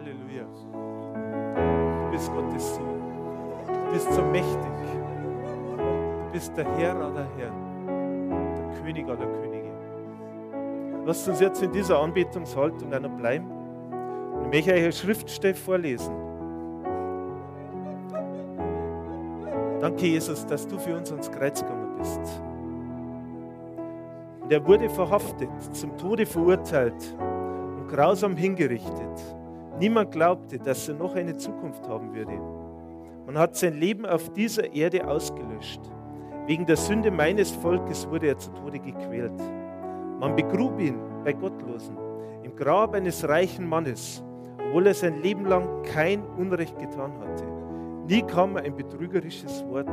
Halleluja. Du bist Gottes Sohn. Du bist so mächtig. Du bist der Herr aller Herren, der König aller Könige. Lasst uns jetzt in dieser Anbetungshaltung einer bleiben. Und ich möchte euch eine Schriftstelle vorlesen. Danke, Jesus, dass du für uns ans Kreuz gegangen bist. Und er wurde verhaftet, zum Tode verurteilt und grausam hingerichtet. Niemand glaubte, dass er noch eine Zukunft haben würde. Man hat sein Leben auf dieser Erde ausgelöscht. Wegen der Sünde meines Volkes wurde er zu Tode gequält. Man begrub ihn bei Gottlosen im Grab eines reichen Mannes, obwohl er sein Leben lang kein Unrecht getan hatte. Nie kam ein betrügerisches Wort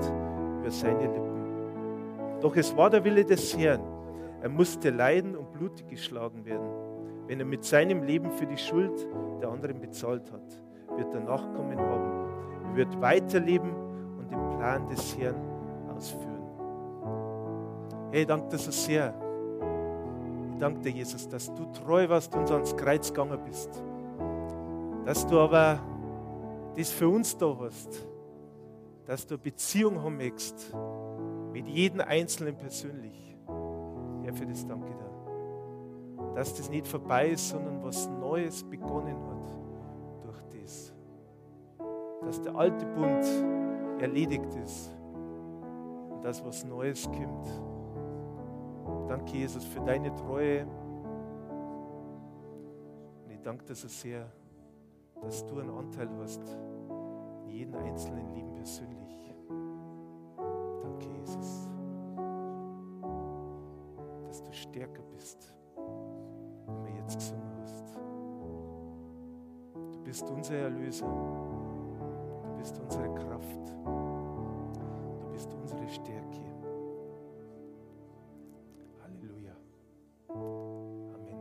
über seine Lippen. Doch es war der Wille des Herrn. Er musste leiden und blutig geschlagen werden. Wenn er mit seinem Leben für die Schuld der anderen bezahlt hat, wird er Nachkommen haben. Er wird weiterleben und den Plan des Herrn ausführen. Hey, danke dir so sehr. Ich danke dir, Jesus, dass du treu warst und ans Kreuz gegangen bist. Dass du aber das für uns da hast. Dass du eine Beziehung haben möchtest mit jedem Einzelnen persönlich. Herr, für das danke dir. Dass das nicht vorbei ist, sondern was Neues begonnen hat durch das. Dass der alte Bund erledigt ist und dass was Neues kommt. Danke, Jesus, für deine Treue. Und ich danke dir so sehr, dass du einen Anteil hast in jedem einzelnen Leben persönlich. Danke, Jesus, bist unser Erlöser. Du bist unsere Kraft. Du bist unsere Stärke. Halleluja. Amen.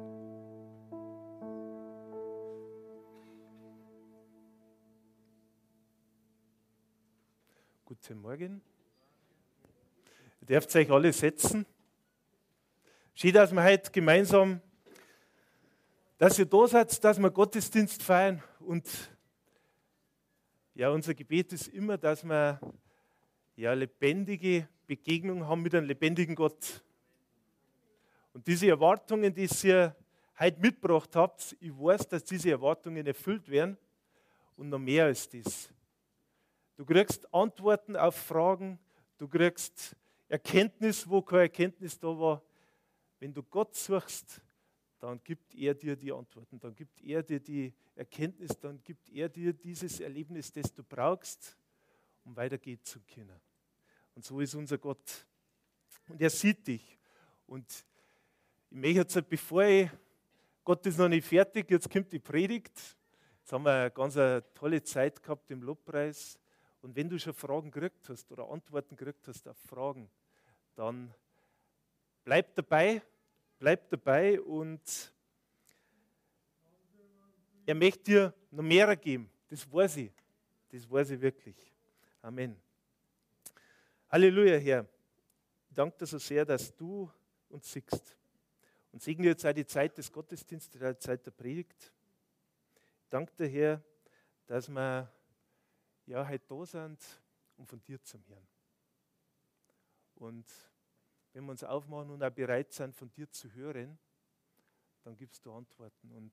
Guten Morgen. Ihr dürft euch alle setzen. Schön, dass wir heute gemeinsam, dass ihr da seid, dass wir Gottesdienst feiern. Und ja, unser Gebet ist immer, dass wir ja, lebendige Begegnung haben mit einem lebendigen Gott. Und diese Erwartungen, die ihr heute mitgebracht habt, ich weiß, dass diese Erwartungen erfüllt werden und noch mehr als das. Du kriegst Antworten auf Fragen, du kriegst Erkenntnis, wo keine Erkenntnis da war. Wenn du Gott suchst, dann gibt er dir die Antworten, dann gibt er dir die Erkenntnis, dann gibt er dir dieses Erlebnis, das du brauchst, um weitergehen zu können. Und so ist unser Gott. Und er sieht dich. Und ich möchte jetzt, bevor ich, Gott ist noch nicht fertig, jetzt kommt die Predigt. Jetzt haben wir eine ganz tolle Zeit gehabt im Lobpreis. Und wenn du schon Fragen gekriegt hast oder Antworten gekriegt hast auf Fragen, dann bleib dabei, bleib dabei und er möchte dir noch mehr geben. Das weiß ich. Das weiß ich wirklich. Amen. Halleluja, Herr. Ich danke dir so sehr, dass du uns siehst. Und segne jetzt auch die Zeit des Gottesdienstes, die Zeit der Predigt. Ich danke dir, Herr, dass wir ja, heute da sind, um von dir zu hören. Und wenn wir uns aufmachen und auch bereit sind, von dir zu hören, dann gibst du Antworten. Und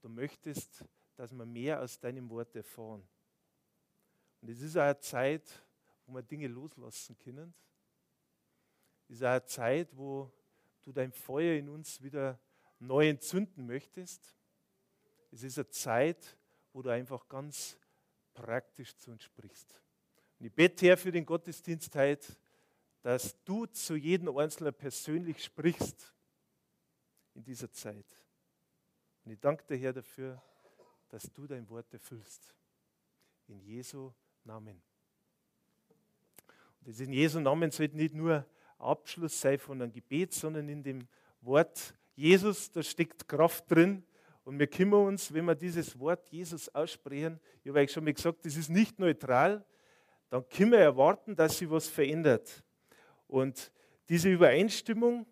du möchtest, dass wir mehr aus deinem Wort erfahren. Und es ist auch eine Zeit, wo wir Dinge loslassen können. Es ist auch eine Zeit, wo du dein Feuer in uns wieder neu entzünden möchtest. Es ist eine Zeit, wo du einfach ganz praktisch zu uns sprichst. Und ich bete, Herr, für den Gottesdienst heute, dass du zu jedem Einzelnen persönlich sprichst in dieser Zeit. Und ich danke dir, Herr, dafür, dass du dein Wort erfüllst. In Jesu Namen. Und das in Jesu Namen sollte nicht nur Abschluss sein von einem Gebet, sondern in dem Wort Jesus, da steckt Kraft drin, und wir kümmern uns, wenn wir dieses Wort Jesus aussprechen, ich habe euch schon mal gesagt, das ist nicht neutral, dann können wir erwarten, dass sich was verändert. Und diese Übereinstimmung,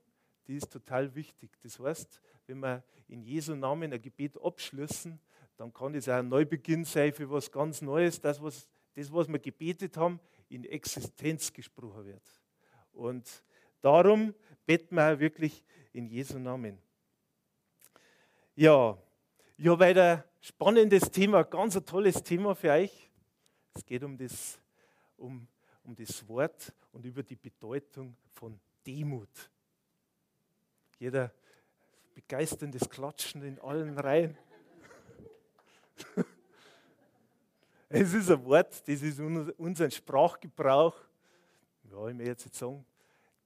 die ist total wichtig. Das heißt, wenn wir in Jesu Namen ein Gebet abschließen, dann kann das auch ein Neubeginn sein für was ganz Neues, das, was, das, was wir gebetet haben, in Existenz gesprochen wird. Und darum beten wir auch wirklich in Jesu Namen. Ja, ich habe weiter spannendes Thema, ganz ein tolles Thema für euch. Es geht um das, um, um das Wort und über die Bedeutung von Demut. Jeder begeisterndes Klatschen in allen Reihen. Es ist ein Wort, das ist unser Sprachgebrauch. Ja, ich möchte jetzt sagen,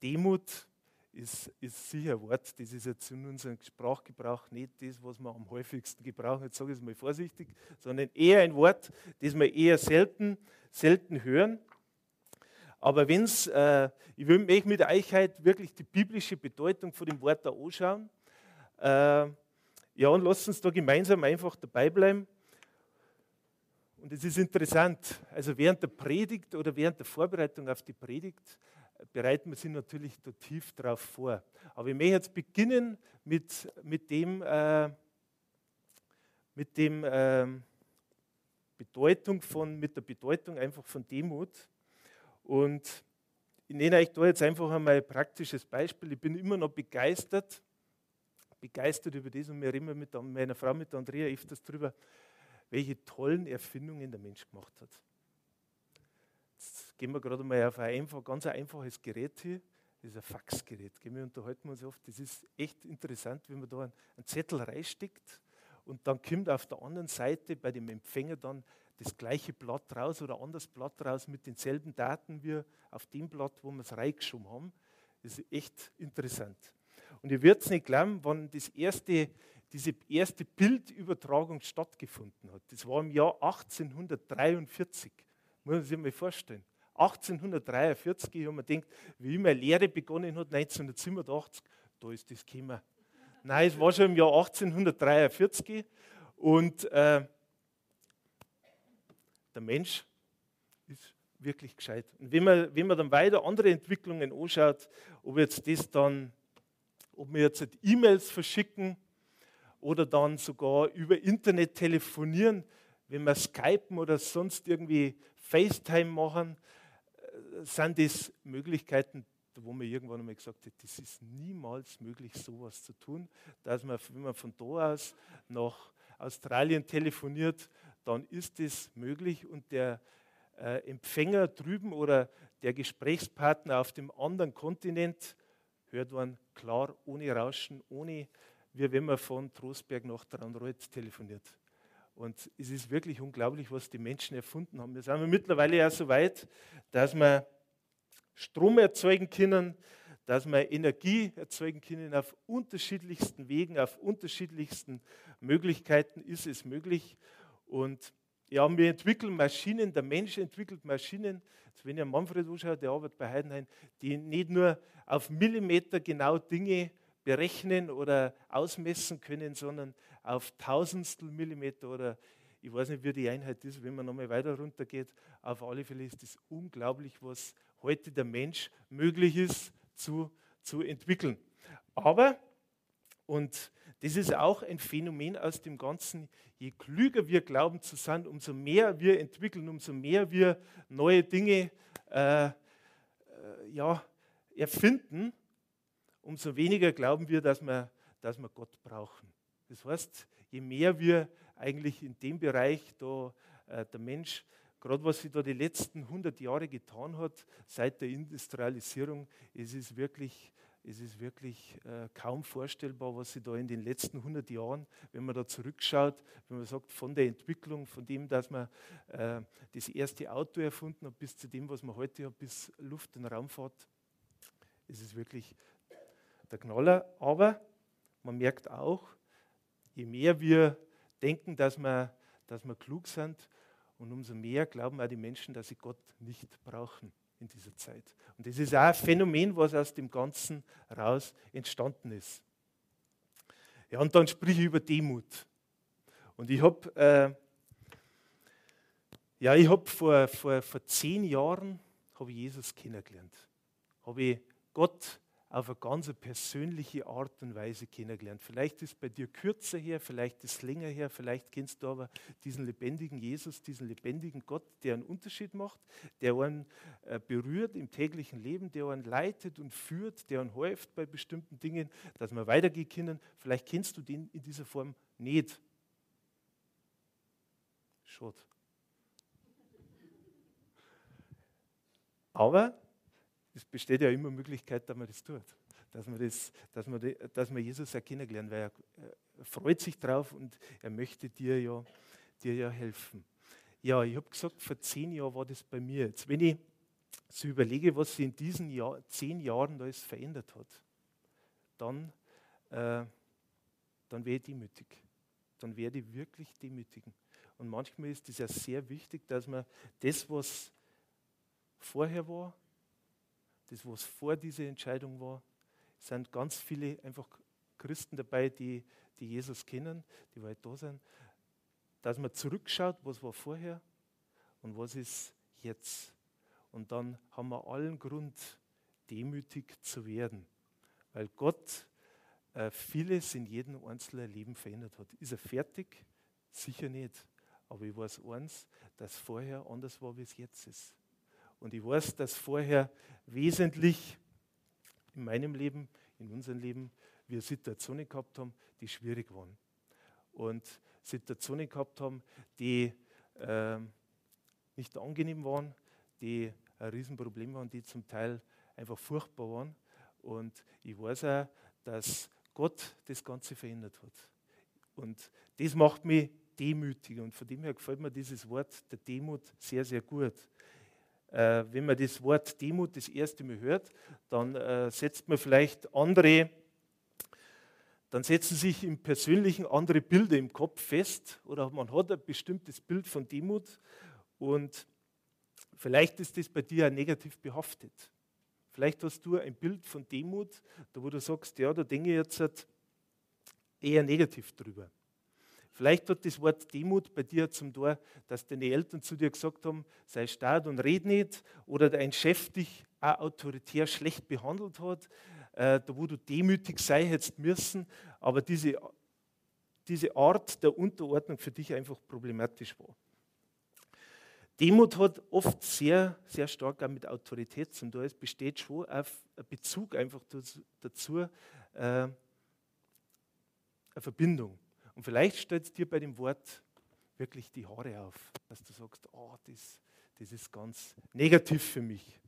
Demut ist, ist sicher ein Wort, das ist jetzt in unserem Sprachgebrauch nicht das, was wir am häufigsten gebrauchen, jetzt sage ich es mal vorsichtig, sondern eher ein Wort, das wir eher selten, selten hören. Aber wenn es, äh, ich will mich mit euch heute wirklich die biblische Bedeutung von dem Wort da anschauen. Äh, ja, und lasst uns da gemeinsam einfach dabei bleiben. Und es ist interessant, also während der Predigt oder während der Vorbereitung auf die Predigt bereiten wir sie natürlich da tief darauf vor. Aber ich möchte jetzt beginnen mit, mit dem, äh, mit dem äh, Bedeutung von, mit der Bedeutung einfach von Demut. Und ich nenne euch da jetzt einfach einmal ein praktisches Beispiel. Ich bin immer noch begeistert, begeistert über das und wir reden mit meiner Frau, mit Andrea, öfters darüber, welche tollen Erfindungen der Mensch gemacht hat gehen wir gerade mal auf ein einfach, ganz einfaches Gerät hier. Das ist ein Faxgerät. Wir unterhalten uns oft. Das ist echt interessant, wenn man da einen, einen Zettel reinsteckt und dann kommt auf der anderen Seite bei dem Empfänger dann das gleiche Blatt raus oder anderes Blatt raus mit denselben Daten wie auf dem Blatt, wo wir es reingeschoben haben. Das ist echt interessant. Und ihr werdet es nicht glauben, wann das erste, diese erste Bildübertragung stattgefunden hat. Das war im Jahr 1843. Muss man sich mal vorstellen. 1843, ich habe mir gedacht, wie meine Lehre begonnen hat, 1987, da ist das gekommen. Nein, es war schon im Jahr 1843 und äh, der Mensch ist wirklich gescheit. Und wenn man, wenn man dann weiter andere Entwicklungen anschaut, ob jetzt das dann, ob wir jetzt E-Mails verschicken oder dann sogar über Internet telefonieren, wenn wir Skypen oder sonst irgendwie FaceTime machen, sind das Möglichkeiten, wo man irgendwann einmal gesagt hat, das ist niemals möglich, sowas zu tun, dass man, wenn man von da aus nach Australien telefoniert, dann ist das möglich und der äh, Empfänger drüben oder der Gesprächspartner auf dem anderen Kontinent hört man klar, ohne Rauschen, ohne, wie wenn man von Trostberg nach Traunreuth telefoniert. Und es ist wirklich unglaublich, was die Menschen erfunden haben. Wir sind mittlerweile ja so weit, dass wir Strom erzeugen können, dass wir Energie erzeugen können auf unterschiedlichsten Wegen, auf unterschiedlichsten Möglichkeiten ist es möglich. Und ja, wir entwickeln Maschinen, der Mensch entwickelt Maschinen. Jetzt, wenn ihr Manfred anschaut, der arbeitet bei Heidenhain, die nicht nur auf Millimeter genau Dinge berechnen oder ausmessen können, sondern auf Tausendstel Millimeter oder ich weiß nicht, wie die Einheit ist, wenn man nochmal weiter runter geht. Auf alle Fälle ist es unglaublich, was heute der Mensch möglich ist zu, zu entwickeln. Aber, und das ist auch ein Phänomen aus dem Ganzen, je klüger wir glauben zu sein, umso mehr wir entwickeln, umso mehr wir neue Dinge äh, äh, ja, erfinden, umso weniger glauben wir, dass wir, dass wir Gott brauchen. Das heißt, je mehr wir eigentlich in dem Bereich da äh, der Mensch, gerade was sich da die letzten 100 Jahre getan hat, seit der Industrialisierung, es ist wirklich, es ist wirklich äh, kaum vorstellbar, was sich da in den letzten 100 Jahren, wenn man da zurückschaut, wenn man sagt, von der Entwicklung, von dem, dass man äh, das erste Auto erfunden hat, bis zu dem, was man heute hat, bis Luft- und Raumfahrt, es ist wirklich der Knaller. Aber man merkt auch, je mehr wir denken, dass wir, dass wir klug sind, und umso mehr glauben auch die Menschen, dass sie Gott nicht brauchen in dieser Zeit. Und das ist auch ein Phänomen, was aus dem Ganzen raus entstanden ist. Ja, und dann sprich ich über Demut. Und ich habe äh, ja, ich habe vor, vor, vor zehn Jahren habe ich Jesus kennengelernt. Habe ich Gott auf eine ganz persönliche Art und Weise kennengelernt. Vielleicht ist bei dir kürzer her, vielleicht ist länger her, vielleicht kennst du aber diesen lebendigen Jesus, diesen lebendigen Gott, der einen Unterschied macht, der einen äh, berührt im täglichen Leben, der einen leitet und führt, der einen hilft bei bestimmten Dingen, dass wir weitergehen können. Vielleicht kennst du den in dieser Form nicht. Schade. Aber es besteht ja immer Möglichkeit, dass man das tut. Dass man, das, dass man, dass man Jesus auch kennenlernt, weil er, er freut sich drauf und er möchte dir ja, dir ja helfen. Ja, ich habe gesagt, vor zehn Jahren war das bei mir. Jetzt, wenn ich so überlege, was sich in diesen Jahr, zehn Jahren alles verändert hat, dann, äh, dann werde ich demütig. Dann werde ich wirklich demütigen. Und manchmal ist es ja sehr wichtig, dass man das, was vorher war, das, was vor dieser Entscheidung war, sind ganz viele einfach Christen dabei, die, die Jesus kennen, die weit da sind, dass man zurückschaut, was war vorher und was ist jetzt. Und dann haben wir allen Grund, demütig zu werden, weil Gott äh, vieles in jedem einzelnen Leben verändert hat. Ist er fertig? Sicher nicht. Aber ich weiß eins, dass vorher anders war, wie es jetzt ist. Und ich weiß, dass vorher wesentlich in meinem Leben, in unserem Leben, wir Situationen gehabt haben, die schwierig waren. Und Situationen gehabt haben, die äh, nicht angenehm waren, die ein Riesenproblem waren, die zum Teil einfach furchtbar waren. Und ich weiß auch, dass Gott das Ganze verändert hat. Und das macht mich demütig. Und von dem her gefällt mir dieses Wort der Demut sehr, sehr gut. Äh, wenn man das Wort Demut das erste Mal hört, dann äh, setzt man vielleicht andere, dann setzen sich im Persönlichen andere Bilder im Kopf fest oder man hat ein bestimmtes Bild von Demut und vielleicht ist das bei dir auch negativ behaftet. Vielleicht hast du ein Bild von Demut, da wo du sagst, ja, da denke ich jetzt eher negativ drüber. Vielleicht hat das Wort Demut bei dir zum Tor, dass deine Eltern zu dir gesagt haben, sei stark und red nicht, oder dein Chef dich auch autoritär schlecht behandelt hat, äh, da wo du demütig sei hättest müssen, aber diese, diese Art der Unterordnung für dich einfach problematisch war. Demut hat oft sehr, sehr stark auch mit Autorität zu tun. Es besteht schon auf Bezug einfach dazu, äh, eine Verbindung. Und vielleicht stellt dir bei dem Wort wirklich die Haare auf, dass du sagst, oh, das, das ist ganz negativ für mich.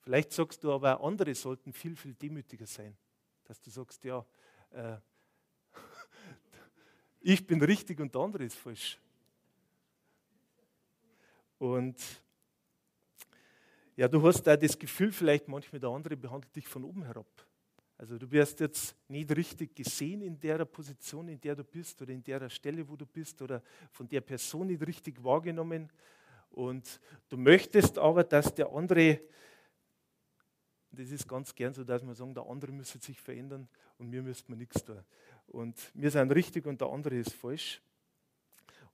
Vielleicht sagst du aber, andere sollten viel, viel demütiger sein. Dass du sagst, ja, äh, ich bin richtig und der andere ist falsch. Und ja, du hast da das Gefühl, vielleicht manchmal der andere behandelt dich von oben herab. Also du wirst jetzt nicht richtig gesehen in der Position, in der du bist oder in der Stelle, wo du bist oder von der Person nicht richtig wahrgenommen. Und du möchtest aber, dass der andere, das ist ganz gern so, dass wir sagen, der andere müsste sich verändern und mir müsste man nichts tun. Und wir sind richtig und der andere ist falsch.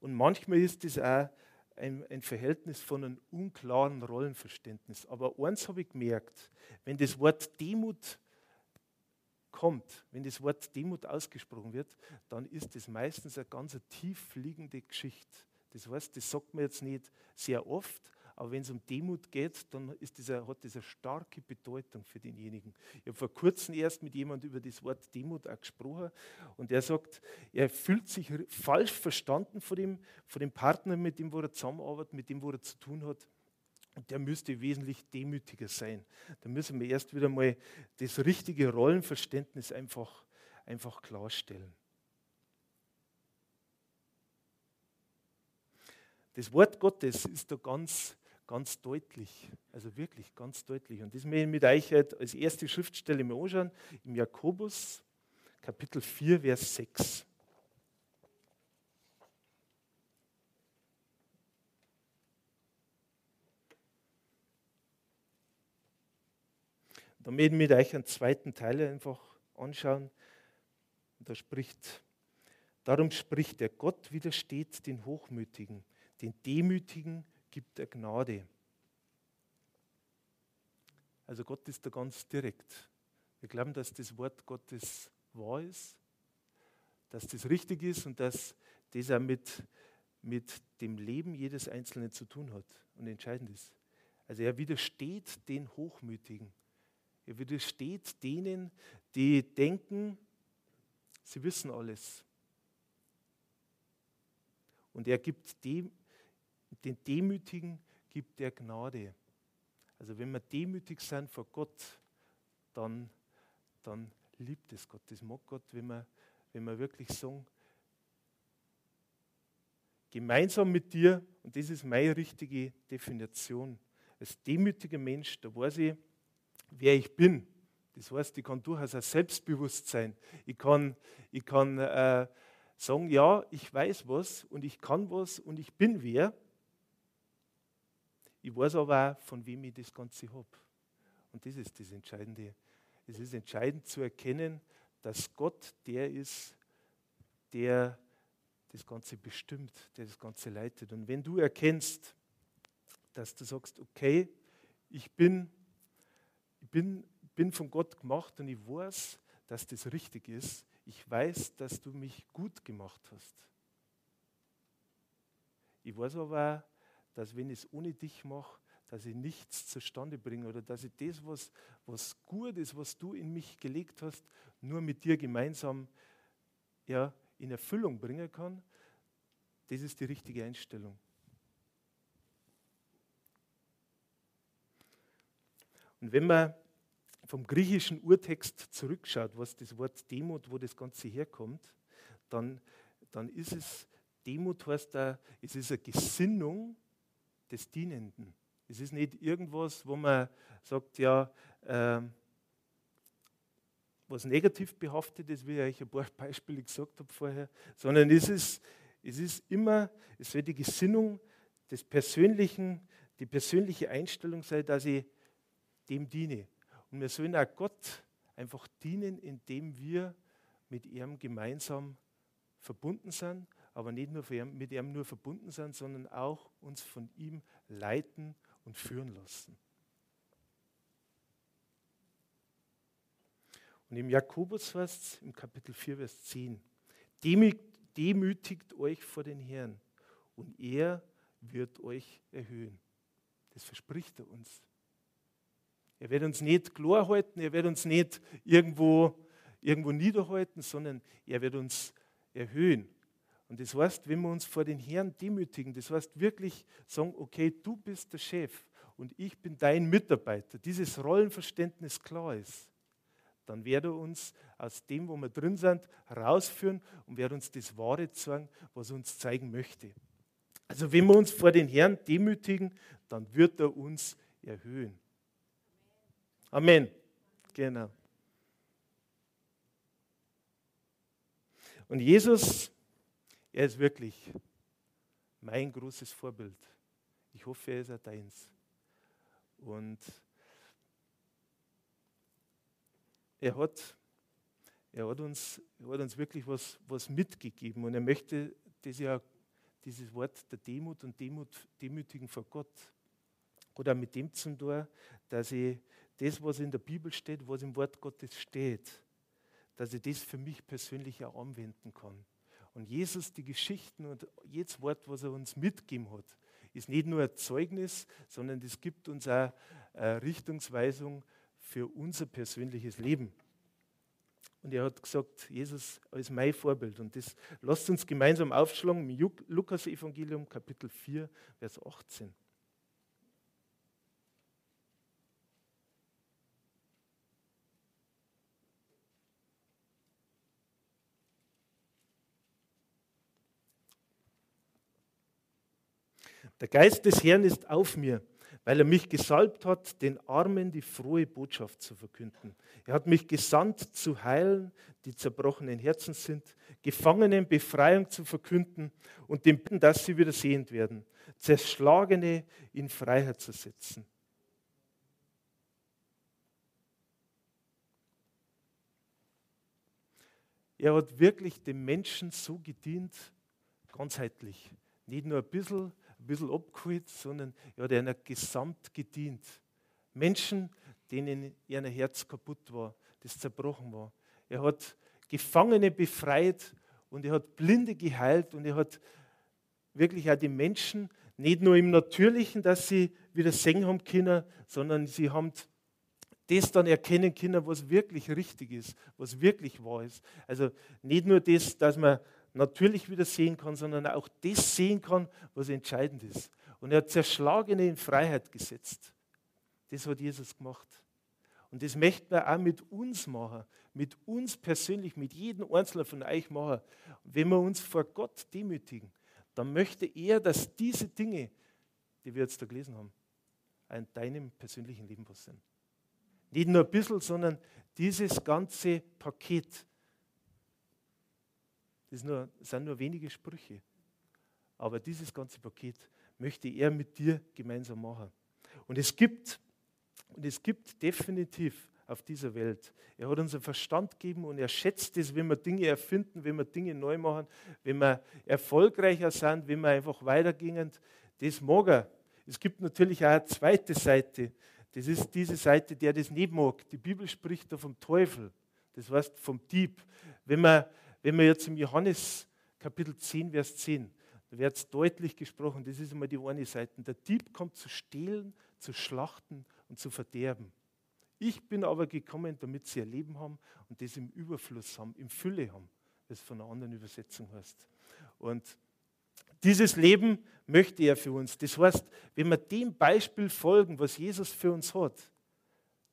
Und manchmal ist das auch ein, ein, Verhältnis von einem unklaren Rollenverständnis. Aber eins habe ich gemerkt, wenn das Wort Demut kommt, wenn das Wort Demut ausgesprochen wird, dann ist das meistens eine ganz tief liegende Geschichte. Das heißt, das sagt man jetzt nicht sehr oft, aber wenn es um Demut geht, dann ist eine, hat das eine starke Bedeutung für denjenigen. Ich habe vor kurzem erst mit jemandem über das Wort Demut auch gesprochen und er sagt, er fühlt sich falsch verstanden von dem, von dem Partner, mit dem wo er zusammenarbeitet, mit dem wo er zu tun hat. Der müsste wesentlich demütiger sein. Da müssen wir erst wieder mal das richtige Rollenverständnis einfach, einfach klarstellen. Das Wort Gottes ist da ganz, ganz deutlich, also wirklich ganz deutlich. Und das möchte ich mit euch halt als erste Schriftstelle mal anschauen, im Jakobus, Kapitel 4, Vers 6. Da möchten wir euch einen zweiten Teil einfach anschauen. da spricht, darum spricht der Gott widersteht den Hochmütigen, den Demütigen gibt er Gnade. Also Gott ist da ganz direkt. Wir glauben, dass das Wort Gottes wahr ist, dass das richtig ist und dass das auch mit, mit dem Leben jedes Einzelnen zu tun hat und entscheidend ist. Also er widersteht den Hochmütigen. Er widersteht denen, die denken, sie wissen alles. Und er gibt dem, den Demütigen gibt er Gnade. Also wenn wir demütig sind vor Gott, dann, dann liebt es Gott. Das mag Gott, wenn wir, wenn wir wirklich sagen, gemeinsam mit dir, und das ist meine richtige Definition, als demütiger Mensch, da weiß ich, wer ich bin. Das heißt, ich kann durchaus ein Selbstbewusstsein. Ich kann, ich kann äh, sagen, ja, ich weiß was und ich kann was und ich bin wer. Ich weiß aber auch, von wem ich das Ganze habe. Und das ist das Entscheidende. Es ist entscheidend zu erkennen, dass Gott der ist, der das Ganze bestimmt, der das Ganze leitet. Und wenn du erkennst, dass du sagst, okay, ich bin, bin, bin von Gott gemacht und ich weiß, dass das richtig ist, ich weiß, dass du mich gut gemacht hast. Ich weiß aber dass wenn ich es ohne dich mache, dass ich nichts zustande bringe oder dass ich das, was, was gut ist, was du in mich gelegt hast, nur mit dir gemeinsam ja, in Erfüllung bringen kann. Das ist die richtige Einstellung. Und wenn man vom griechischen Urtext zurückschaut, was das Wort Demut, wo das Ganze herkommt, dann, dann ist es, Demut heißt da, es ist eine Gesinnung des Dienenden. Es ist nicht irgendwas, wo man sagt, ja, äh, was negativ behaftet ist, wie ich ein paar Beispiele gesagt habe vorher, sondern es ist, es ist immer, es wird die Gesinnung des Persönlichen, die persönliche Einstellung sein, dass ich dem diene. Und wir sollen auch Gott einfach dienen, indem wir mit ihm gemeinsam verbunden sind, aber nicht nur mit ihm nur verbunden sind, sondern auch uns von ihm leiten und führen lassen. Und im Jakobus heißt im Kapitel 4, Vers 10, demütigt euch vor den Herrn und er wird euch erhöhen. Das verspricht er uns. Er wird uns nicht klar halten, er wird uns nicht irgendwo, irgendwo niederhalten, sondern er wird uns erhöhen. Und das heißt, wenn wir uns vor den Herrn demütigen, das heißt wirklich sagen, okay, du bist der Chef und ich bin dein Mitarbeiter, dieses Rollenverständnis klar ist, dann wird er uns aus dem, wo wir drin sind, herausführen und wird uns das Wahre zeigen, was er uns zeigen möchte. Also wenn wir uns vor den Herrn demütigen, dann wird er uns erhöhen. Amen. Genau. Und Jesus er ist wirklich mein großes Vorbild. Ich hoffe, er ist auch deins. Und er hat, er hat, uns, er hat uns wirklich was, was mitgegeben und er möchte das ja, dieses Wort der Demut und Demut, Demütigen vor Gott oder mit dem zum tun, dass ich das, was in der Bibel steht, was im Wort Gottes steht, dass ich das für mich persönlich auch anwenden kann. Und Jesus, die Geschichten und jedes Wort, was er uns mitgegeben hat, ist nicht nur ein Zeugnis, sondern es gibt uns auch eine Richtungsweisung für unser persönliches Leben. Und er hat gesagt, Jesus ist mein Vorbild. Und das lasst uns gemeinsam aufschlagen im Lukas-Evangelium, Kapitel 4, Vers 18. Der Geist des Herrn ist auf mir, weil er mich gesalbt hat, den Armen die frohe Botschaft zu verkünden. Er hat mich gesandt, zu heilen, die zerbrochenen Herzen sind, Gefangenen Befreiung zu verkünden und dem bitten, dass sie wieder sehend werden, Zerschlagene in Freiheit zu setzen. Er hat wirklich dem Menschen so gedient, ganzheitlich. Nicht nur ein bisschen, ein bisschen abgeholt, sondern er hat einer gesamt gedient. Menschen, denen ihr Herz kaputt war, das zerbrochen war. Er hat Gefangene befreit und er hat Blinde geheilt und er hat wirklich auch die Menschen nicht nur im Natürlichen, dass sie wieder singen haben können, sondern sie haben das dann erkennen können, was wirklich richtig ist, was wirklich wahr ist. Also nicht nur das, dass man natürlich wieder sehen kann, sondern auch das sehen kann, was entscheidend ist. Und er hat Zerschlagene in Freiheit gesetzt. Das hat Jesus gemacht. Und das möchten wir auch mit uns machen, mit uns persönlich, mit jedem Einzelnen von euch machen. Wenn wir uns vor Gott demütigen, dann möchte er, dass diese Dinge, die wir jetzt da gelesen haben, in deinem persönlichen Leben passieren. Nicht nur ein bisschen, sondern dieses ganze Paket. Das, nur, das sind nur wenige Sprüche. Aber dieses ganze Paket möchte er mit dir gemeinsam machen. Und es gibt, und es gibt definitiv auf dieser Welt. Er hat uns einen Verstand gegeben und er schätzt es, wenn wir Dinge erfinden, wenn wir Dinge neu machen, wenn wir erfolgreicher sind, wenn wir einfach weitergehen. Das mag er. Es gibt natürlich auch eine zweite Seite. Das ist diese Seite, der das nicht mag. Die Bibel spricht da vom Teufel. Das heißt vom Dieb. Wenn man, wenn man jetzt im Johannes Kapitel 10, Vers 10, da wird es deutlich gesprochen, das ist immer die eine Seite. Der Dieb kommt zu stehlen, zu schlachten und zu verderben. Ich bin aber gekommen, damit sie ihr Leben haben und das im Überfluss haben, im Fülle haben, das von einer anderen Übersetzung heißt. Und dieses Leben möchte er für uns. Das heißt, wenn wir dem Beispiel folgen, was Jesus für uns hat,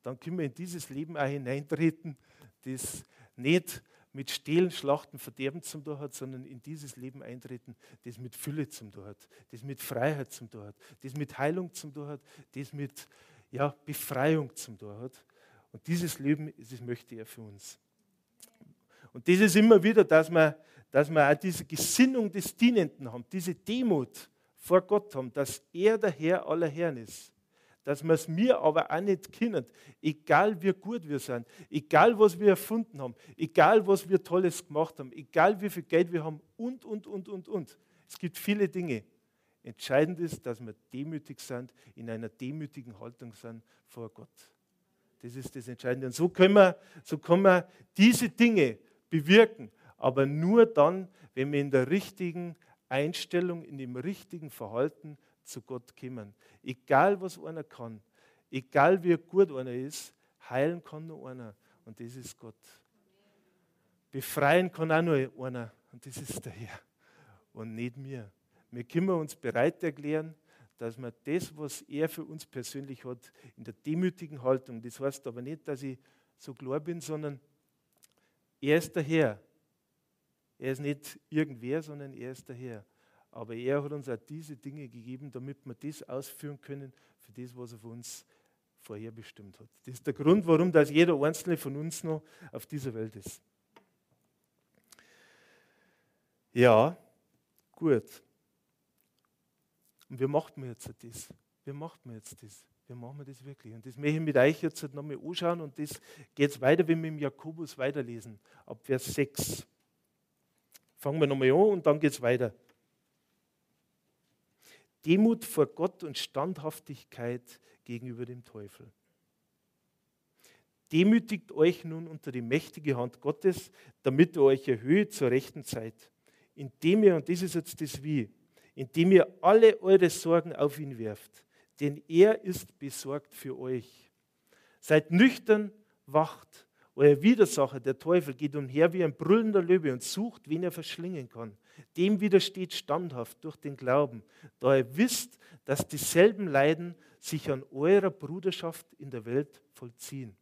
dann können wir in dieses Leben auch hineintreten, das nicht mit Stehlen, Schlachten, Verderben zum tun hat, sondern in dieses Leben eintreten, das mit Fülle zum tun hat, das mit Freiheit zum tun hat, das mit Heilung zum tun hat, das mit ja, Befreiung zum Tor hat. Und dieses Leben, das möchte er für uns. Und das ist immer wieder, dass wir, dass wir auch diese Gesinnung des Dienenden haben, diese Demut vor Gott haben, dass er der Herr aller Herren ist. Dass wir es mir aber auch nicht kennen, egal wie gut wir sind, egal was wir erfunden haben, egal was wir Tolles gemacht haben, egal wie viel Geld wir haben und, und, und, und, und. Es gibt viele Dinge. Entscheidend ist, dass wir demütig sind, in einer demütigen Haltung sind vor Gott. Das ist das Entscheidende. Und so können wir, so können wir diese Dinge bewirken, aber nur dann, wenn wir in der richtigen Einstellung, in dem richtigen Verhalten zu Gott kommen. Egal, was einer kann, egal wie gut einer ist, heilen kann nur einer und das ist Gott. Befreien kann auch nur einer und das ist der Herr und nicht mir. Wir können uns bereit erklären, dass wir das, was er für uns persönlich hat, in der demütigen Haltung, das heißt aber nicht, dass ich so klar bin, sondern er ist der Herr. Er ist nicht irgendwer, sondern er ist der Herr. Aber er hat uns auch diese Dinge gegeben, damit wir das ausführen können, für das, was er für uns vorherbestimmt hat. Das ist der Grund, warum das jeder Einzelne von uns noch auf dieser Welt ist. Ja, gut. Und wie macht man jetzt das? Wie macht man jetzt das? Wie machen wir das wirklich? Und das möchte ich mit euch jetzt halt nochmal anschauen und das geht weiter, wenn wir im Jakobus weiterlesen, ab Vers 6. Fangen wir nochmal an und dann geht es weiter. Demut vor Gott und Standhaftigkeit gegenüber dem Teufel. Demütigt euch nun unter die mächtige Hand Gottes, damit er euch erhöht zur rechten Zeit, indem ihr, und das ist jetzt das Wie, indem ihr alle eure Sorgen auf ihn werft, denn er ist besorgt für euch. Seid nüchtern, wacht. Euer Widersacher, der Teufel, geht umher wie ein brüllender Löwe und sucht, wen er verschlingen kann. Dem widersteht standhaft durch den Glauben, da ihr wisst, dass dieselben Leiden sich an eurer Bruderschaft in der Welt vollziehen.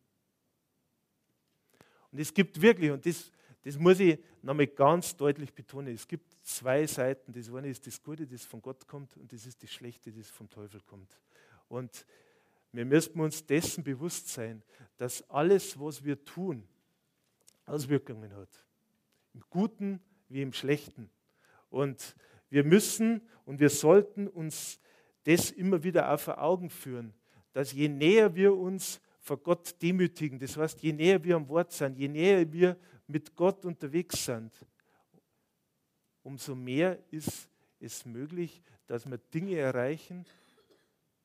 Und es gibt wirklich, und das, das muss ich nochmal ganz deutlich betonen. Es gibt zwei Seiten. Das eine ist das Gute, das von Gott kommt, und das ist das Schlechte, das vom Teufel kommt. Und wir müssen uns dessen bewusst sein, dass alles, was wir tun, Auswirkungen hat. Im Guten wie im Schlechten. Und wir müssen und wir sollten uns das immer wieder auch vor Augen führen, dass je näher wir uns vor Gott demütigen, das heißt, je näher wir am Wort sind, je näher wir mit Gott unterwegs sind, umso mehr ist es möglich, dass wir Dinge erreichen,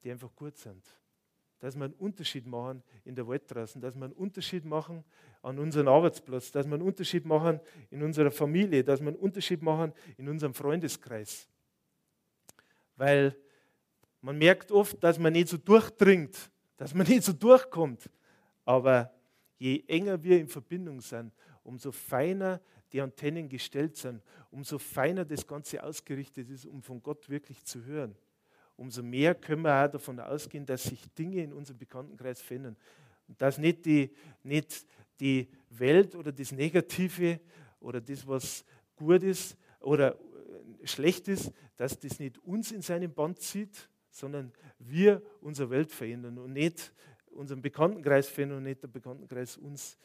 die einfach gut sind. Dass wir einen Unterschied machen in der Welt draußen, dass wir einen Unterschied machen an unserem Arbeitsplatz, dass wir einen Unterschied machen in unserer Familie, dass wir einen Unterschied machen in unserem Freundeskreis. Weil man merkt oft, dass man nicht so durchdringt, dass man nicht so durchkommt. Aber je enger wir in Verbindung sind, umso feiner die Antennen gestellt sind, umso feiner das Ganze ausgerichtet ist, um von Gott wirklich zu hören, umso mehr können wir auch davon ausgehen, dass sich Dinge in unserem Bekanntenkreis verändern. Und dass nicht die, nicht die Welt oder das Negative oder das, was gut ist oder schlecht ist, dass das nicht uns in seinen Band zieht, sondern wir unsere Welt verändern und nicht unseren Bekanntenkreis verändern und nicht der Bekanntenkreis uns,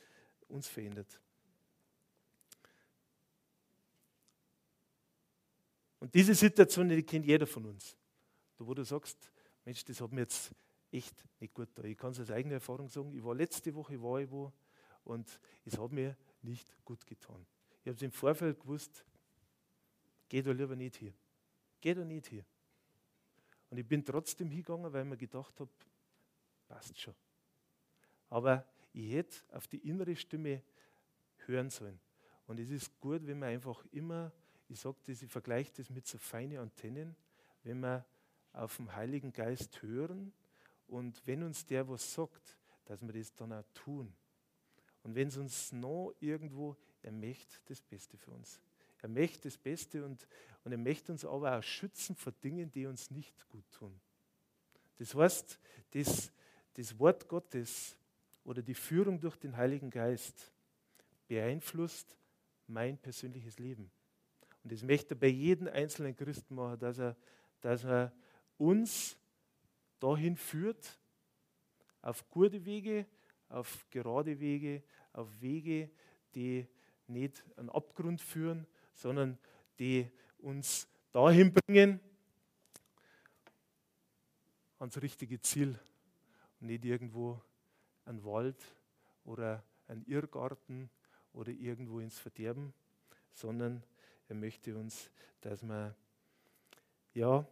uns verändert. Und diese Situation, die kennt jeder von uns. Da wo du sagst, Mensch, das hat mir jetzt echt nicht gut da. Ich kann es aus eigener Erfahrung sagen, ich war letzte Woche war ich wo und es hat mir nicht gut getan. Ich habe es im Vorfeld gewusst, geh da lieber nicht hier. Geh da nicht hier. Und ich bin trotzdem hingegangen, weil ich mir gedacht habe, passt schon. Aber ich hätte auf die innere Stimme hören sollen. Und es ist gut, wenn man einfach immer, ich sage das, ich vergleiche das mit so feinen Antennen, wenn man auf den Heiligen Geist hören und wenn uns der was sagt, dass wir das dann auch tun. Und wenn es uns noch irgendwo, er möchte das Beste für uns. Er möchte das Beste und, und er möchte uns aber auch schützen vor Dingen, die uns nicht gut tun. Das heißt, das, das Wort Gottes oder die Führung durch den Heiligen Geist beeinflusst mein persönliches Leben. Und das möchte er bei jedem einzelnen Christen machen, dass er, dass er uns dahin führt, auf gute Wege, auf gerade Wege, auf Wege, die nicht an Abgrund führen, sondern die uns dahin bringen, ans richtige Ziel nicht irgendwo ein Wald oder ein Irrgarten oder irgendwo ins Verderben, sondern er möchte uns, dass wir ja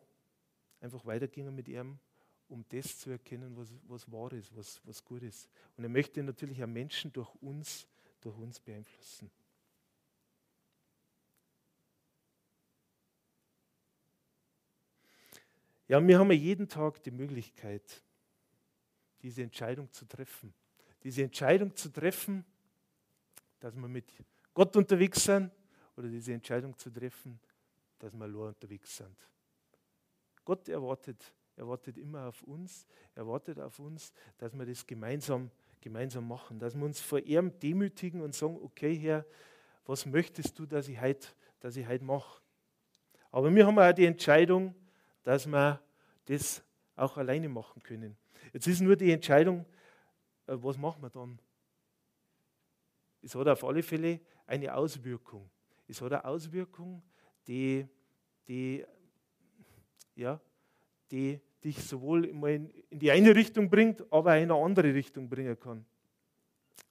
einfach weitergehen mit ihm, um das zu erkennen, was, was wahr ist, was, was gut ist. Und er möchte natürlich auch Menschen durch uns, durch uns beeinflussen. Ja, wir haben ja jeden Tag die Möglichkeit, diese Entscheidung zu treffen. Diese Entscheidung zu treffen, dass wir mit Gott unterwegs sind oder diese Entscheidung zu treffen, dass wir allein unterwegs sind. Gott erwartet, erwartet immer auf uns, erwartet auf uns, dass wir das gemeinsam, gemeinsam machen, dass wir uns vor ihm demütigen und sagen, okay Herr, was möchtest du, dass ich heute, dass ich heute mache? Aber wir haben auch die Entscheidung, dass wir das auch alleine machen können. Jetzt ist nur die Entscheidung, äh, was machen wir dann? Es hat auf alle Fälle eine Auswirkung. Es hat eine Auswirkung, die, die, ja, die dich sowohl in die eine Richtung bringt, aber in eine andere Richtung bringen kann.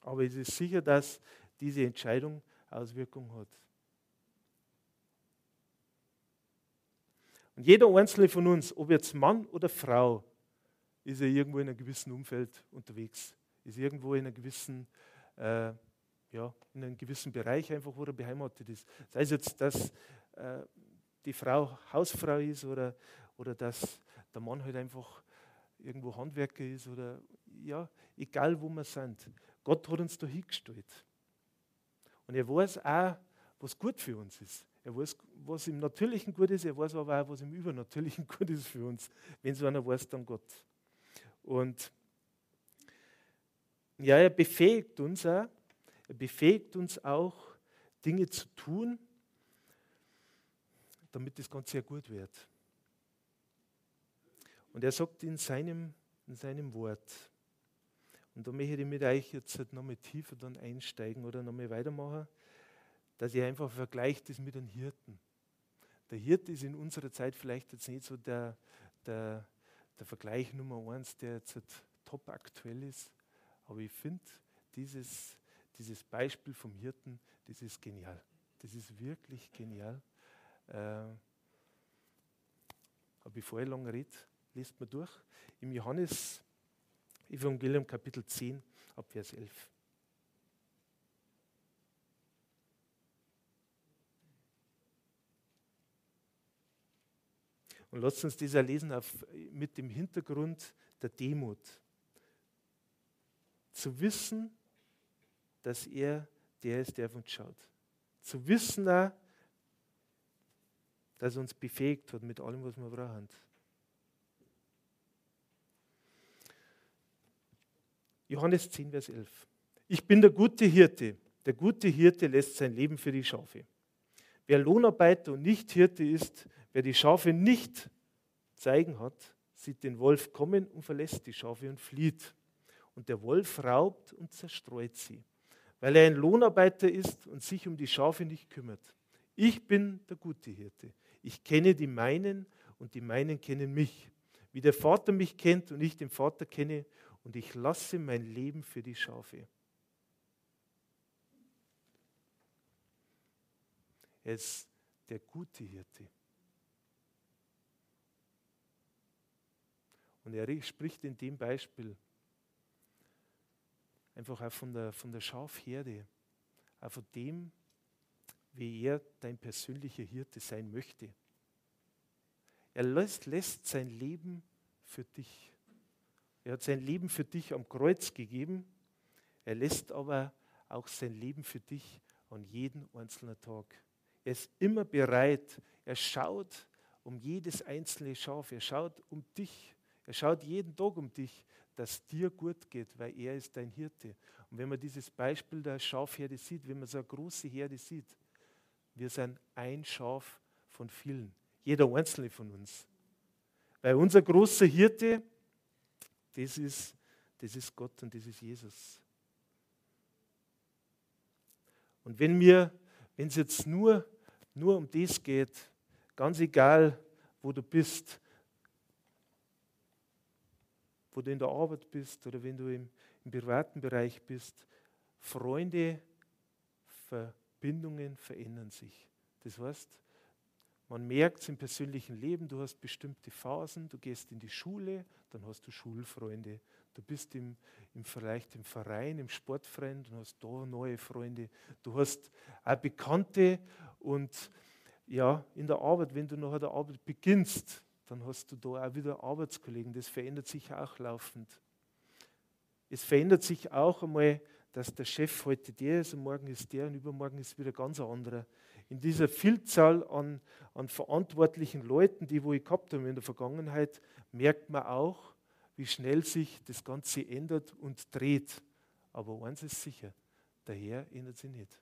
Aber es ist sicher, dass diese Entscheidung Auswirkungen hat. Und jeder einzelne von uns, ob jetzt Mann oder Frau, ist er irgendwo in einem gewissen Umfeld unterwegs, ist irgendwo in einem gewissen, äh, ja, in einem gewissen Bereich einfach, wo er beheimatet ist. Sei es jetzt, dass äh, die Frau Hausfrau ist oder, oder dass der Mann halt einfach irgendwo Handwerker ist oder ja, egal wo wir sind. Gott hat uns da hingestellt. Und er weiß auch, was gut für uns ist. Er weiß, was im Natürlichen gut ist, er weiß aber auch, was im Übernatürlichen gut ist für uns. Wenn so einer weiß, dann Gott. Und ja, er befähigt uns auch, er befähigt uns auch, Dinge zu tun, damit das Ganze ja gut wird. Und er sagt in seinem, in seinem Wort, und da möchte ich mit euch jetzt halt nochmal tiefer dann einsteigen oder nochmal weitermachen dass ihr einfach vergleicht es mit einem Hirten. Der Hirte ist in unserer Zeit vielleicht jetzt nicht so der, der, der Vergleich Nummer eins, der jetzt halt top aktuell ist, aber ich finde dieses, dieses Beispiel vom Hirten, das ist genial. Das ist wirklich genial. Äh, aber bevor ich lange rede, lest mal durch. Im Johannes Evangelium Kapitel 10 ab Vers 11. Und lasst uns dieser lesen auf, mit dem Hintergrund der Demut. Zu wissen, dass er der ist, der auf uns schaut. Zu wissen auch, dass er uns befähigt hat mit allem, was wir brauchen. Johannes 10, Vers 11. Ich bin der gute Hirte. Der gute Hirte lässt sein Leben für die Schafe. Wer Lohnarbeiter und nicht Hirte ist, wer die Schafe nicht zeigen hat, sieht den Wolf kommen und verlässt die Schafe und flieht. Und der Wolf raubt und zerstreut sie, weil er ein Lohnarbeiter ist und sich um die Schafe nicht kümmert. Ich bin der gute Hirte. Ich kenne die meinen und die meinen kennen mich. Wie der Vater mich kennt und ich den Vater kenne und ich lasse mein Leben für die Schafe. Er ist der gute Hirte. Und er spricht in dem Beispiel einfach auch von der, von der Schafherde, auch von dem, wie er dein persönlicher Hirte sein möchte. Er lässt, lässt sein Leben für dich. Er hat sein Leben für dich am Kreuz gegeben. Er lässt aber auch sein Leben für dich an jeden einzelnen Tag. Er ist immer bereit. Er schaut um jedes einzelne Schaf. Er schaut um dich. Er schaut jeden Tag um dich, dass dir gut geht, weil er ist dein Hirte. Und wenn man dieses Beispiel der Schafherde sieht, wenn man so eine große Herde sieht, wir sind ein Schaf von vielen, jeder einzelne von uns. Weil unser großer Hirte, das ist, das ist Gott und das ist Jesus. Und wenn es jetzt nur, nur um das geht, ganz egal, wo du bist, wo du in der Arbeit bist oder wenn du im, im privaten Bereich bist, Freunde, Verbindungen verändern sich. Das heißt, man merkt es im persönlichen Leben, du hast bestimmte Phasen, du gehst in die Schule, dann hast du Schulfreunde. Du bist im, im, vielleicht im Verein, im Sportverein, dann hast da neue Freunde. Du hast auch Bekannte und ja, in der Arbeit, wenn du nach der Arbeit beginnst, dann hast du da auch wieder Arbeitskollegen. Das verändert sich auch laufend. Es verändert sich auch einmal, dass der Chef heute der ist und morgen ist der und übermorgen ist wieder ganz ein anderer in dieser Vielzahl an, an verantwortlichen Leuten, die wo ich gehabt habe in der Vergangenheit, merkt man auch, wie schnell sich das Ganze ändert und dreht. Aber eins ist sicher, der Herr ändert sich nicht.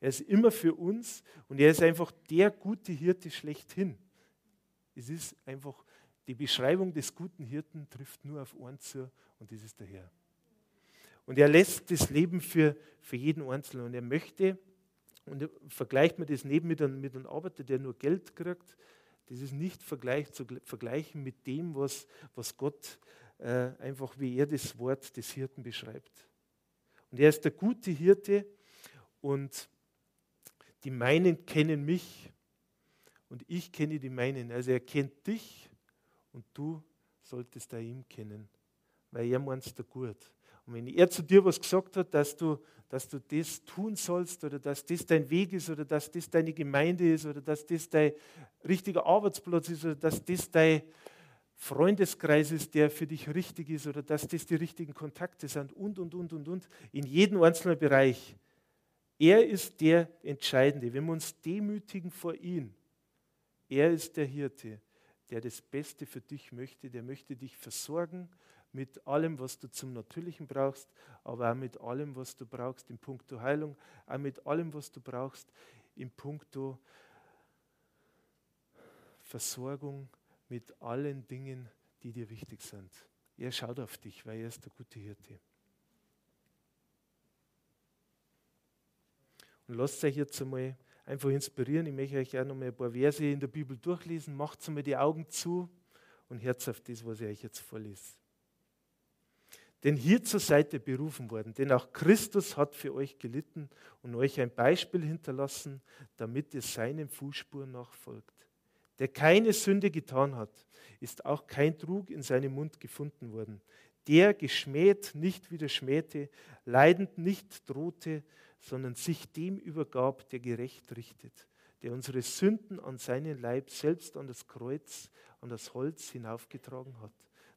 Er ist immer für uns und er ist einfach der gute Hirte schlechthin. Es ist einfach, die Beschreibung des guten Hirten trifft nur auf einen zu und das ist der Herr. Und er lässt das Leben für, für jeden Einzelnen und er möchte, und vergleicht man das nicht mit einem, mit einem Arbeiter, der nur Geld kriegt. Das ist nicht vergleich, zu vergleichen mit dem, was, was Gott äh, einfach, wie er das Wort des Hirten beschreibt. Und er ist der gute Hirte und die meinen kennen mich und ich kenne die meinen. Also er kennt dich und du solltest da ihm kennen, weil er meinst da gut. Und wenn er zu dir was gesagt hat, dass du, dass du das tun sollst oder dass das dein Weg ist oder dass das deine Gemeinde ist oder dass das dein richtiger Arbeitsplatz ist oder dass das dein Freundeskreis ist, der für dich richtig ist oder dass das die richtigen Kontakte sind und, und, und, und, und, in jedem einzelnen Bereich. Er ist der Entscheidende. Wenn wir uns demütigen vor ihm, er ist der Hirte, der das Beste für dich möchte, der möchte dich versorgen mit allem, was du zum Natürlichen brauchst, aber auch mit allem, was du brauchst in puncto Heilung, auch mit allem, was du brauchst in puncto Versorgung, mit allen Dingen, die dir wichtig sind. Er schaut auf dich, weil er ist der gute Hirte. Und lasst euch jetzt einmal einfach inspirieren. Ich möchte euch auch noch mal ein paar Verse in der Bibel durchlesen. Macht einmal die Augen zu und hört auf das, was ich euch jetzt vorlese. Denn hierzu seid ihr berufen worden, denn auch Christus hat für euch gelitten und euch ein Beispiel hinterlassen, damit ihr seinen Fußspuren nachfolgt. Der keine Sünde getan hat, ist auch kein Trug in seinem Mund gefunden worden. der geschmäht nicht wieder schmähte, leidend nicht drohte, sondern sich dem übergab, der gerecht richtet, der unsere Sünden an seinen Leib selbst an das Kreuz, an das Holz hinaufgetragen hat,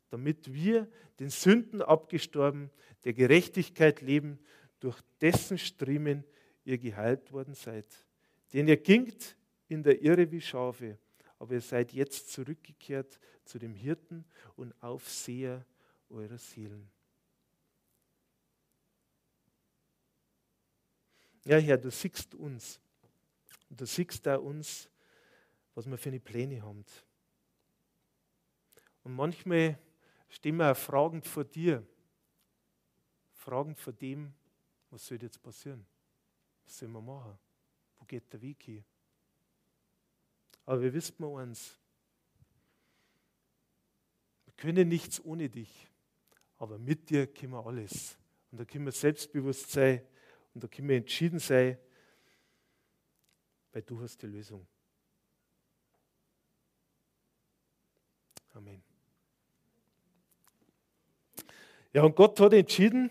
damit wir den Sünden abgestorben, der Gerechtigkeit leben, durch dessen Striemen ihr geheilt worden seid. Denn ihr gingt in der Irre wie Schafe, aber ihr seid jetzt zurückgekehrt zu dem Hirten und Aufseher eurer Seelen. Ja, Herr, du siehst uns. Du siehst da uns, was wir für eine Pläne haben. Und manchmal stehen wir fragend vor dir, fragend vor dem, was soll jetzt passieren? Was sollen wir machen? Wo geht der Weg hier? Aber wir wissen mal eins, wir können nichts ohne dich, aber mit dir können wir alles. Und da können wir selbstbewusst sein und da können wir entschieden sein, weil du hast die Lösung. Amen. Ja, und Gott hat entschieden,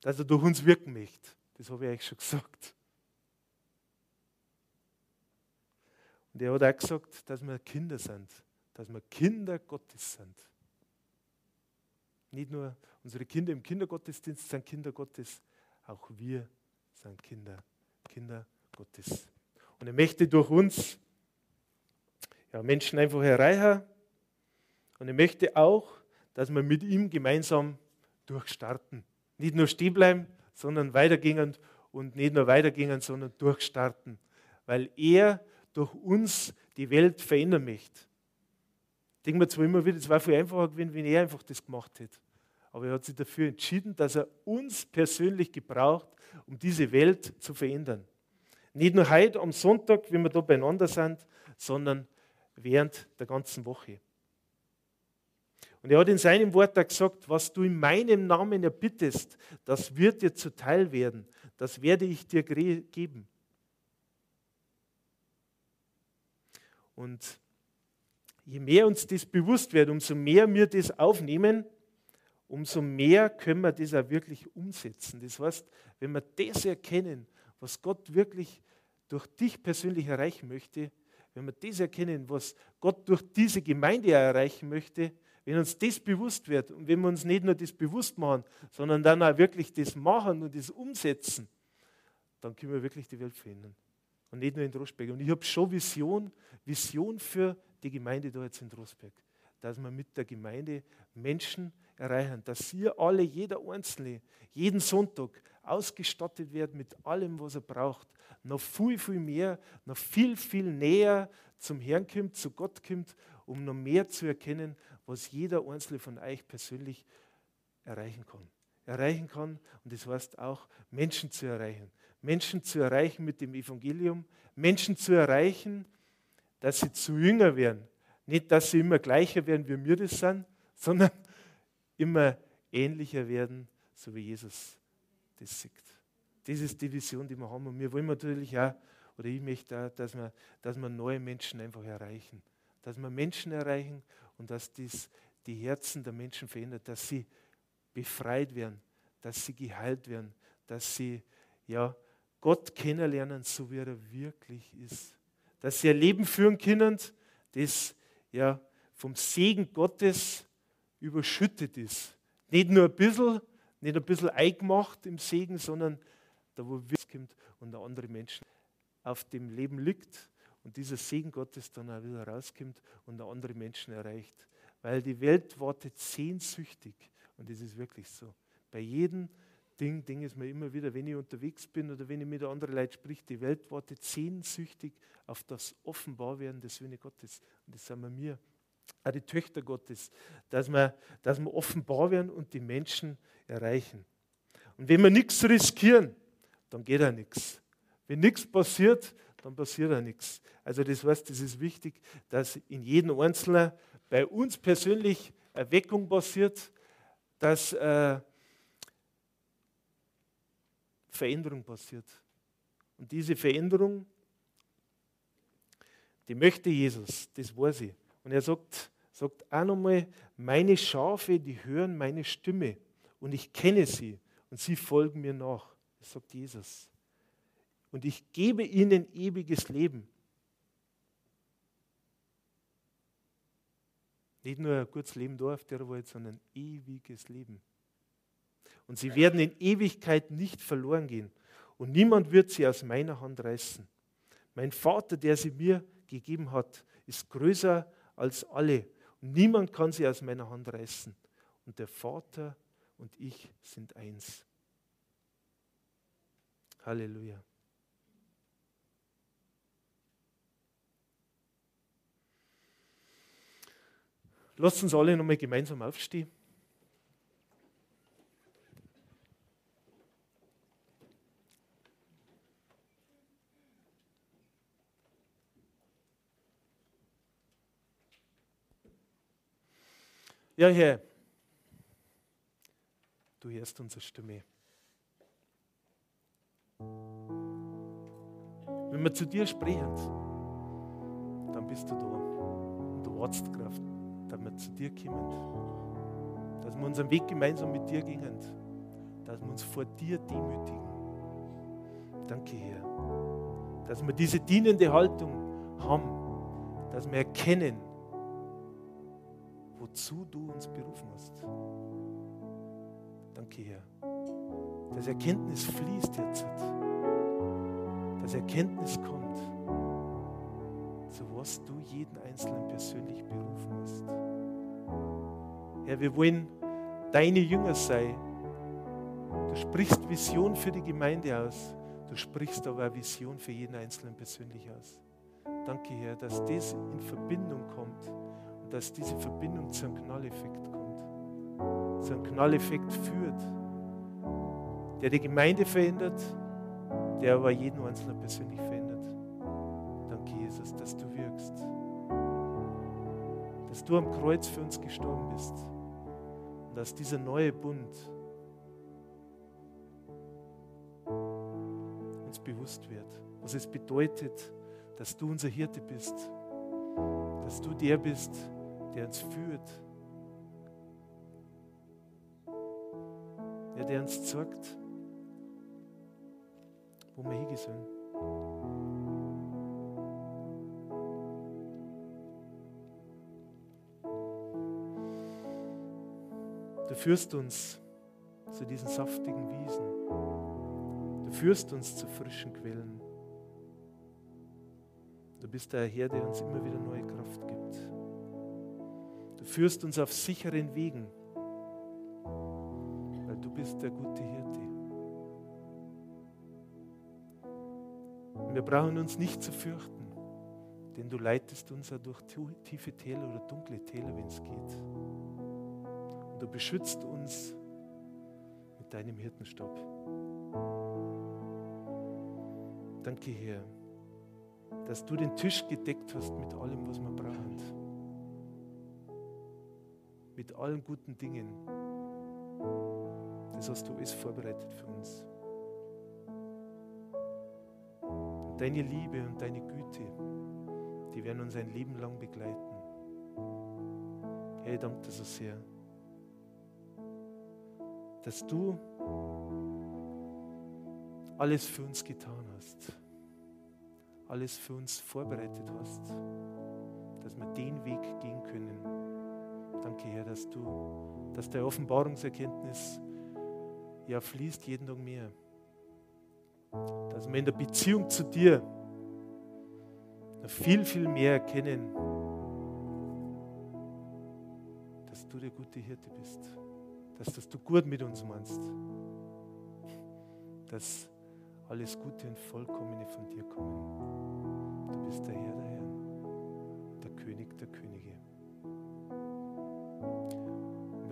dass er durch uns wirken möchte. Das habe ich euch schon gesagt. Und er hat auch gesagt, dass wir Kinder sind, dass wir Kinder Gottes sind. Nicht nur unsere Kinder im Kindergottesdienst sind Kinder Gottes, auch wir sind Kinder, Kinder Gottes. Und er möchte durch uns ja, Menschen einfach erreichen. Und er möchte auch, dass wir mit ihm gemeinsam durchstarten. Nicht nur stehen bleiben, sondern weitergehen und nicht nur weitergehen, sondern durchstarten. Weil er durch uns die Welt verändern möchte. Denken wir zwar immer wieder, es war viel einfacher gewesen, wenn er einfach das gemacht hätte. Aber er hat sich dafür entschieden, dass er uns persönlich gebraucht, um diese Welt zu verändern. Nicht nur heute am Sonntag, wenn wir da beieinander sind, sondern während der ganzen Woche. Und er hat in seinem Wort auch gesagt, was du in meinem Namen erbittest, das wird dir zuteil werden. Das werde ich dir geben. Und je mehr uns das bewusst wird, umso mehr wir das aufnehmen, umso mehr können wir das auch wirklich umsetzen. Das heißt, wenn wir das erkennen, was Gott wirklich durch dich persönlich erreichen möchte, wenn wir das erkennen, was Gott durch diese Gemeinde erreichen möchte, wenn uns das bewusst wird und wenn wir uns nicht nur das bewusst machen, sondern dann auch wirklich das machen und das umsetzen, dann können wir wirklich die Welt verändern. Und nicht nur in Drosberg. Und ich habe schon Vision, Vision für die Gemeinde da jetzt in Drosberg, dass wir mit der Gemeinde Menschen erreichen, dass ihr alle, jeder Einzelne, jeden Sonntag ausgestattet wird mit allem, was er braucht, noch viel, viel mehr, noch viel, viel näher zum Herrn kommt, zu Gott kommt, um noch mehr zu erkennen, was jeder Einzelne von euch persönlich erreichen kann. Erreichen kann und das heißt auch, Menschen zu erreichen. Menschen zu erreichen mit dem Evangelium, Menschen zu erreichen, dass sie zu jünger werden. Nicht, dass sie immer gleicher werden, wie wir das sind, sondern immer ähnlicher werden, so wie Jesus das sieht. Das ist die Vision, die wir haben. Und wir wollen natürlich auch, oder ich möchte auch, dass wir, dass wir neue Menschen einfach erreichen. Dass wir Menschen erreichen und dass dies die Herzen der Menschen verändert, dass sie befreit werden, dass sie geheilt werden, dass sie ja, Gott kennenlernen, so wie er wirklich ist. Dass sie ein Leben führen können, das ja, vom Segen Gottes überschüttet ist. Nicht nur ein bisschen, nicht ein bisschen eingemacht im Segen, sondern da, wo wir kommt und andere Menschen auf dem Leben liegt und dieser Segen Gottes dann auch wieder rauskommt und andere Menschen erreicht. Weil die Welt wartet sehnsüchtig und das ist wirklich so. Bei jedem Ding, Ding ist mir immer wieder, wenn ich unterwegs bin oder wenn ich mit anderen Leuten sprich, die Welt wartet sehnsüchtig auf das Offenbarwerden des Söhne Gottes. Und das sind wir mir auch die Töchter Gottes, dass wir, dass wir offenbar werden und die Menschen erreichen. Und wenn wir nichts riskieren, dann geht auch nichts. Wenn nichts passiert, dann passiert auch nichts. Also das heißt, es ist wichtig, dass in jedem Einzelnen bei uns persönlich Erweckung passiert, dass äh, Veränderung passiert. Und diese Veränderung, die möchte Jesus, das weiß ich. Und er sagt, sagt auch nochmal, meine Schafe, die hören meine Stimme und ich kenne sie und sie folgen mir nach. Das sagt Jesus. Und ich gebe ihnen ewiges Leben. Nicht nur ein kurzes Leben da auf der Welt, sondern ewiges Leben. Und sie werden in Ewigkeit nicht verloren gehen. Und niemand wird sie aus meiner Hand reißen. Mein Vater, der sie mir gegeben hat, ist größer als alle. Und niemand kann sie aus meiner Hand reißen. Und der Vater und ich sind eins. Halleluja. Lasst uns alle nochmal gemeinsam aufstehen. Ja, Herr, du hörst unsere Stimme. Wenn wir zu dir sprechen, dann bist du da. Und du wartest Kraft, dass wir zu dir kommen. Dass wir unseren Weg gemeinsam mit dir gingen. Dass wir uns vor dir demütigen. Danke, Herr. Dass wir diese dienende Haltung haben. Dass wir erkennen, wozu du uns berufen hast. Danke, Herr. Dass Erkenntnis fließt jetzt. Dass Erkenntnis kommt, zu was du jeden Einzelnen persönlich berufen hast. Herr, wir wollen deine Jünger sein. Du sprichst Vision für die Gemeinde aus. Du sprichst aber auch Vision für jeden Einzelnen persönlich aus. Danke, Herr, dass das in Verbindung kommt dass diese Verbindung zu einem Knalleffekt kommt. Zu einem Knalleffekt führt, der die Gemeinde verändert, der aber jeden Einzelnen persönlich verändert. Jesus, dass du wirkst. Dass du am Kreuz für uns gestorben bist. Und dass dieser neue Bund uns bewusst wird. Was es bedeutet, dass du unser Hirte bist. Dass du der bist, der uns führt, der, der uns zeigt, wo wir hingehen sollen. Du führst uns zu diesen saftigen Wiesen. Du führst uns zu frischen Quellen. Du bist der Herr, der uns immer wieder neue Kraft gibt. Du führst uns auf sicheren Wegen, weil du bist der gute Hirte. Und wir brauchen uns nicht zu fürchten, denn du leitest uns ja durch tiefe Täler oder dunkle Täler, wenn es geht. Du beschützt uns mit deinem Hirtenstab. Danke, Herr, dass du den Tisch gedeckt hast mit allem, was wir brauchen mit allen guten Dingen. Das hast du alles vorbereitet für uns. Und deine Liebe und deine Güte, die werden uns ein Leben lang begleiten. Herr, ich danke dir so sehr, dass du alles für uns getan hast, alles für uns vorbereitet hast, dass wir den Weg gehen können Danke, Herr, dass du, dass der Offenbarungserkenntnis ja fließt jeden Tag mehr. Dass wir in der Beziehung zu dir noch viel, viel mehr erkennen, dass du der gute Hirte bist. Dass, dass du gut mit uns meinst. Dass alles Gute und Vollkommene von dir kommen. Du bist der Herr der Herren, der König der Könige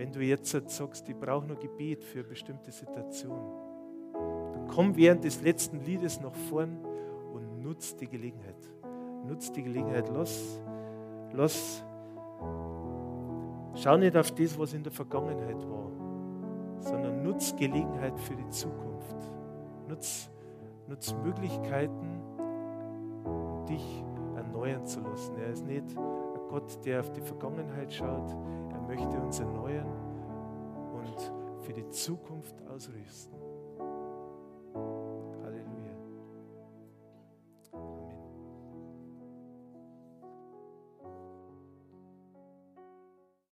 wenn du jetzt sagst, ich brauche nur Gebet für eine bestimmte Situation, dann komm während des letzten Liedes nach vorn und nutz die Gelegenheit. Nutz die Gelegenheit. Lass, lass, schau nicht auf das, was in der Vergangenheit war, sondern nutz Gelegenheit für die Zukunft. Nutz, nutz Möglichkeiten, dich erneuern zu lassen. Er ist nicht Gott, der auf die Vergangenheit schaut. Er möchte uns erneuern und für die Zukunft ausrüsten.